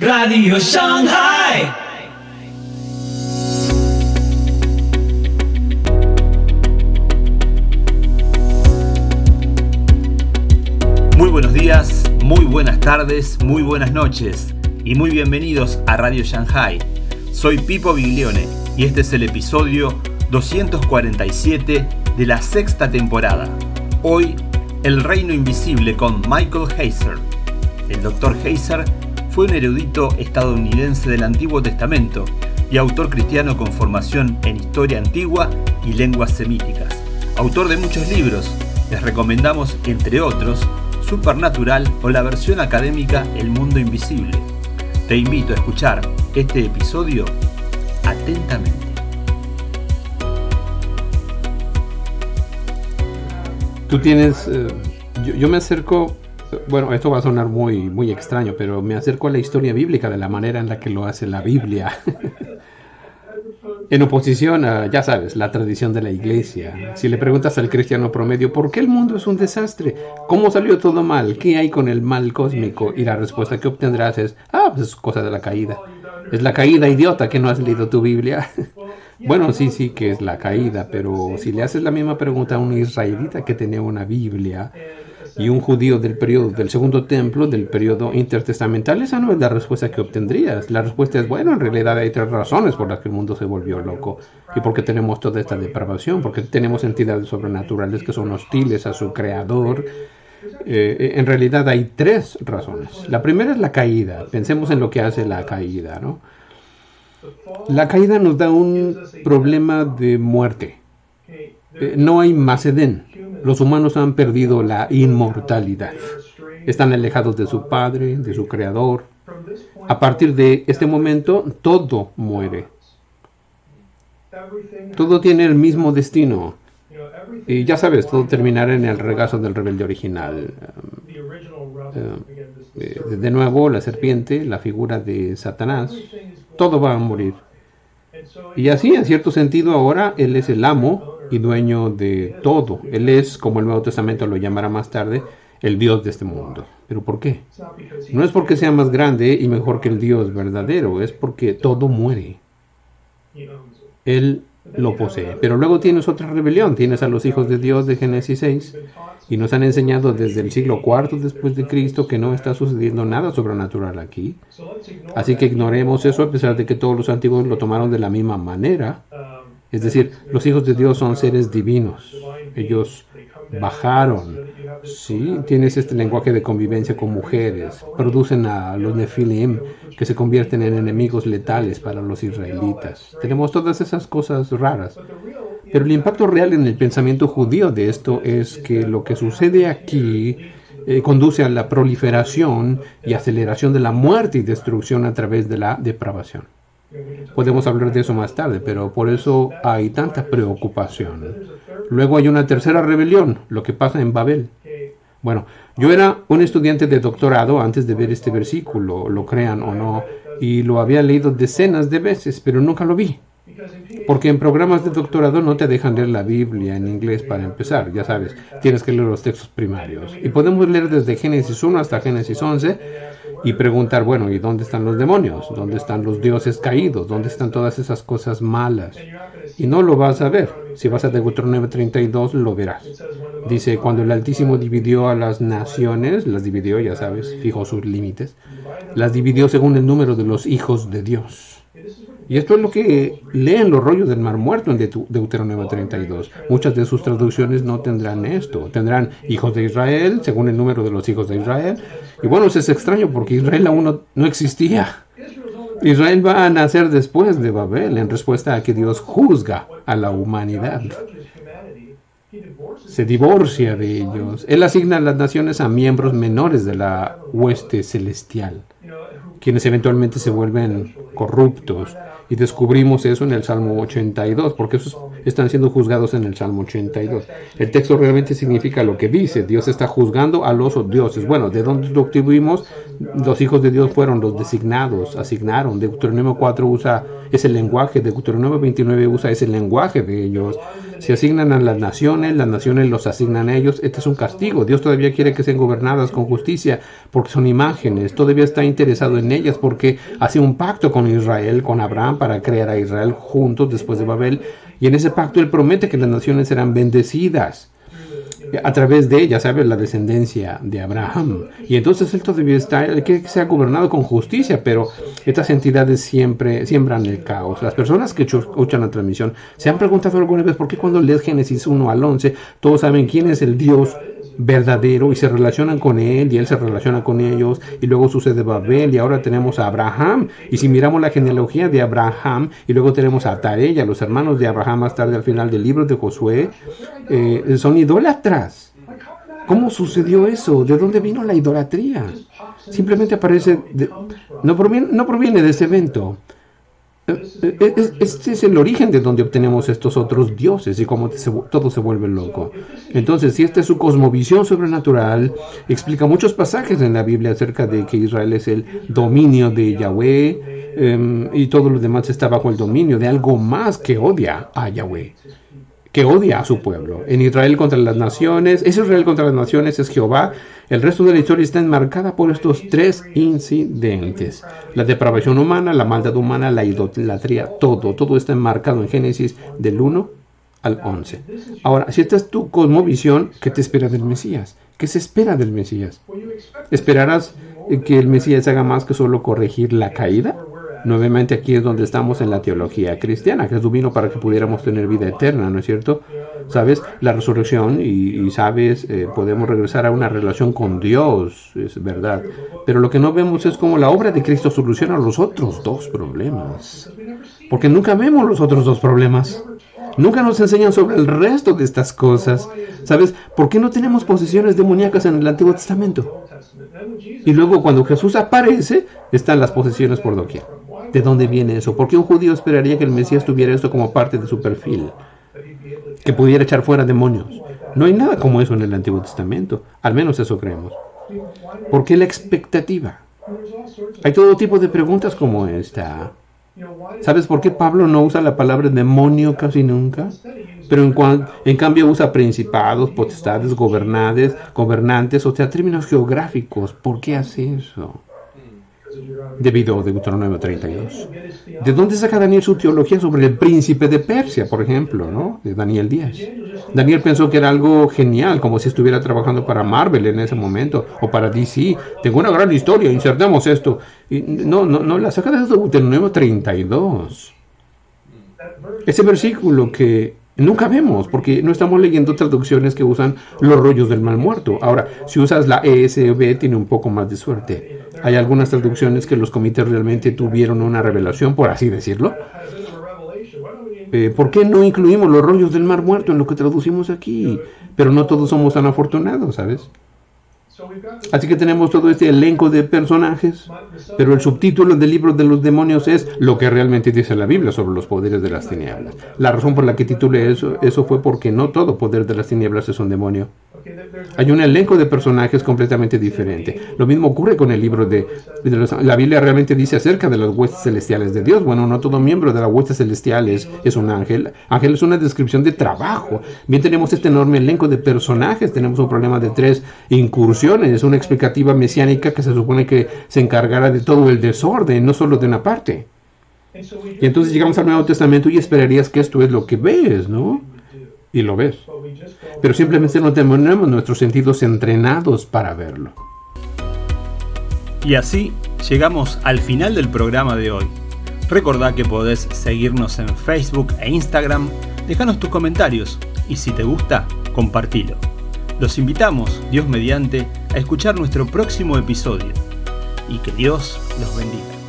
Radio Shanghai. Muy buenos días, muy buenas tardes, muy buenas noches y muy bienvenidos a Radio Shanghai. Soy Pipo Biglione y este es el episodio 247 de la sexta temporada. Hoy, El Reino Invisible con Michael Heiser. El Dr. Heiser fue un erudito estadounidense del Antiguo Testamento y autor cristiano con formación en historia antigua y lenguas semíticas. Autor de muchos libros, les recomendamos, entre otros, Supernatural o la versión académica El Mundo Invisible. Te invito a escuchar este episodio atentamente. Tú tienes, eh, yo, yo me acerco bueno, esto va a sonar muy, muy extraño, pero me acerco a la historia bíblica de la manera en la que lo hace la Biblia. en oposición a, ya sabes, la tradición de la iglesia. Si le preguntas al cristiano promedio, ¿por qué el mundo es un desastre? ¿Cómo salió todo mal? ¿Qué hay con el mal cósmico? Y la respuesta que obtendrás es, ah, pues es cosa de la caída. Es la caída, idiota, que no has leído tu Biblia. bueno, sí, sí, que es la caída, pero si le haces la misma pregunta a un israelita que tenía una Biblia, y un judío del periodo del segundo templo, del periodo intertestamental, esa no es la respuesta que obtendrías. La respuesta es, bueno, en realidad hay tres razones por las que el mundo se volvió loco y por qué tenemos toda esta depravación, porque tenemos entidades sobrenaturales que son hostiles a su creador. Eh, en realidad hay tres razones. La primera es la caída. Pensemos en lo que hace la caída, ¿no? La caída nos da un problema de muerte. Eh, no hay más Edén. Los humanos han perdido la inmortalidad. Están alejados de su Padre, de su Creador. A partir de este momento, todo muere. Todo tiene el mismo destino. Y ya sabes, todo terminará en el regazo del rebelde original. Eh, eh, de nuevo, la serpiente, la figura de Satanás, todo va a morir. Y así, en cierto sentido, ahora Él es el amo y dueño de todo. Él es, como el Nuevo Testamento lo llamará más tarde, el Dios de este mundo. ¿Pero por qué? No es porque sea más grande y mejor que el Dios verdadero, es porque todo muere. Él lo posee. Pero luego tienes otra rebelión, tienes a los hijos de Dios de Génesis 6 y nos han enseñado desde el siglo IV después de Cristo que no está sucediendo nada sobrenatural aquí. Así que ignoremos eso a pesar de que todos los antiguos lo tomaron de la misma manera. Es decir, los hijos de Dios son seres divinos. Ellos bajaron. Sí, tienes este lenguaje de convivencia con mujeres. Producen a los Nefilim que se convierten en enemigos letales para los israelitas. Tenemos todas esas cosas raras. Pero el impacto real en el pensamiento judío de esto es que lo que sucede aquí eh, conduce a la proliferación y aceleración de la muerte y destrucción a través de la depravación. Podemos hablar de eso más tarde, pero por eso hay tanta preocupación. Luego hay una tercera rebelión, lo que pasa en Babel. Bueno, yo era un estudiante de doctorado antes de ver este versículo, lo crean o no, y lo había leído decenas de veces, pero nunca lo vi. Porque en programas de doctorado no te dejan leer la Biblia en inglés para empezar, ya sabes, tienes que leer los textos primarios. Y podemos leer desde Génesis 1 hasta Génesis 11 y preguntar, bueno, ¿y dónde están los demonios? ¿Dónde están los dioses caídos? ¿Dónde están todas esas cosas malas? Y no lo vas a ver. Si vas a Deuteronomio 32, lo verás. Dice, cuando el Altísimo dividió a las naciones, las dividió, ya sabes, fijó sus límites, las dividió según el número de los hijos de Dios. Y esto es lo que leen los rollos del Mar Muerto en Deuteronomio 32. Muchas de sus traducciones no tendrán esto. Tendrán hijos de Israel, según el número de los hijos de Israel. Y bueno, eso es extraño porque Israel aún no, existía. Israel va a nacer después de Babel en respuesta a que Dios juzga a la humanidad. Se divorcia de ellos. Él asigna las naciones a miembros menores de la hueste celestial, quienes eventualmente se vuelven corruptos y descubrimos eso en el Salmo 82, porque eso están siendo juzgados en el Salmo 82. El texto realmente significa lo que dice. Dios está juzgando a los dioses. Bueno, ¿de dónde lo obtuvimos? Los hijos de Dios fueron los designados, asignaron. Deuteronomio 4 usa ese lenguaje, Deuteronomio 29 usa ese lenguaje de ellos. Se asignan a las naciones, las naciones los asignan a ellos. Este es un castigo. Dios todavía quiere que sean gobernadas con justicia porque son imágenes. Todavía está interesado en ellas porque hace un pacto con Israel, con Abraham, para crear a Israel juntos después de Babel. Y en ese pacto él promete que las naciones serán bendecidas a través de ella, ¿sabes? La descendencia de Abraham. Y entonces él todavía está, él quiere que sea gobernado con justicia, pero estas entidades siempre siembran el caos. Las personas que escuchan la transmisión se han preguntado alguna vez por qué cuando lees Génesis 1 al 11, todos saben quién es el Dios verdadero y se relacionan con él y él se relaciona con ellos y luego sucede Babel y ahora tenemos a Abraham y si miramos la genealogía de Abraham y luego tenemos a Tarella, los hermanos de Abraham más tarde al final del libro de Josué, eh, son idólatras. ¿Cómo sucedió eso? ¿De dónde vino la idolatría? Simplemente aparece, no, proviene, no proviene de ese evento. Eh, eh, este es el origen de donde obtenemos estos otros dioses y cómo todo se vuelve loco. Entonces, si esta es su cosmovisión sobrenatural, explica muchos pasajes en la Biblia acerca de que Israel es el dominio de Yahweh em, y todo lo demás está bajo el dominio de algo más que odia a Yahweh que odia a su pueblo. En Israel contra las naciones, es Israel contra las naciones, es Jehová. El resto de la historia está enmarcada por estos tres incidentes. La depravación humana, la maldad humana, la idolatría, todo, todo está enmarcado en Génesis del 1 al 11. Ahora, si esta es tu cosmovisión, ¿qué te espera del Mesías? ¿Qué se espera del Mesías? ¿Esperarás que el Mesías haga más que solo corregir la caída? Nuevamente aquí es donde estamos en la teología cristiana. Jesús vino para que pudiéramos tener vida eterna, ¿no es cierto? Sabes, la resurrección y, sabes, eh, podemos regresar a una relación con Dios, es verdad. Pero lo que no vemos es cómo la obra de Cristo soluciona los otros dos problemas. Porque nunca vemos los otros dos problemas. Nunca nos enseñan sobre el resto de estas cosas. ¿Sabes? ¿Por qué no tenemos posesiones demoníacas en el Antiguo Testamento? Y luego cuando Jesús aparece, están las posesiones por doquier. ¿De dónde viene eso? ¿Por qué un judío esperaría que el Mesías tuviera esto como parte de su perfil? Que pudiera echar fuera demonios. No hay nada como eso en el Antiguo Testamento. Al menos eso creemos. ¿Por qué la expectativa? Hay todo tipo de preguntas como esta. ¿Sabes por qué Pablo no usa la palabra demonio casi nunca? Pero en, en cambio usa principados, potestades, gobernantes, gobernantes, o sea, términos geográficos. ¿Por qué hace eso? Debido a Deuteronomio 32. ¿De dónde saca Daniel su teología sobre el príncipe de Persia, por ejemplo, ¿no? de Daniel 10? Daniel pensó que era algo genial, como si estuviera trabajando para Marvel en ese momento, o para DC. Tengo una gran historia, insertemos esto. No, no, no, la saca de Deuteronomio 32. Ese versículo que Nunca vemos, porque no estamos leyendo traducciones que usan los rollos del mal muerto. Ahora, si usas la ESV, tiene un poco más de suerte. Hay algunas traducciones que los comités realmente tuvieron una revelación, por así decirlo. Eh, ¿Por qué no incluimos los rollos del mar muerto en lo que traducimos aquí? Pero no todos somos tan afortunados, ¿sabes? Así que tenemos todo este elenco de personajes, pero el subtítulo del libro de los demonios es lo que realmente dice la Biblia sobre los poderes de las tinieblas. La razón por la que titulé eso, eso fue porque no todo poder de las tinieblas es un demonio. Hay un elenco de personajes completamente diferente. Lo mismo ocurre con el libro de, La Biblia realmente dice acerca de las huestes celestiales de Dios. Bueno, no todo miembro de las huestes celestiales es un ángel. Ángel es una descripción de trabajo. Bien tenemos este enorme elenco de personajes. Tenemos un problema de tres incursiones. Una explicativa mesiánica que se supone que se encargará de todo el desorden, no solo de una parte. Y entonces llegamos al Nuevo Testamento y esperarías que esto es lo que ves, ¿no? y lo ves. Pero simplemente no tenemos nuestros sentidos entrenados para verlo. Y así llegamos al final del programa de hoy. Recordá que podés seguirnos en Facebook e Instagram, déjanos tus comentarios y si te gusta, compartilo. Los invitamos, Dios mediante, a escuchar nuestro próximo episodio y que Dios los bendiga.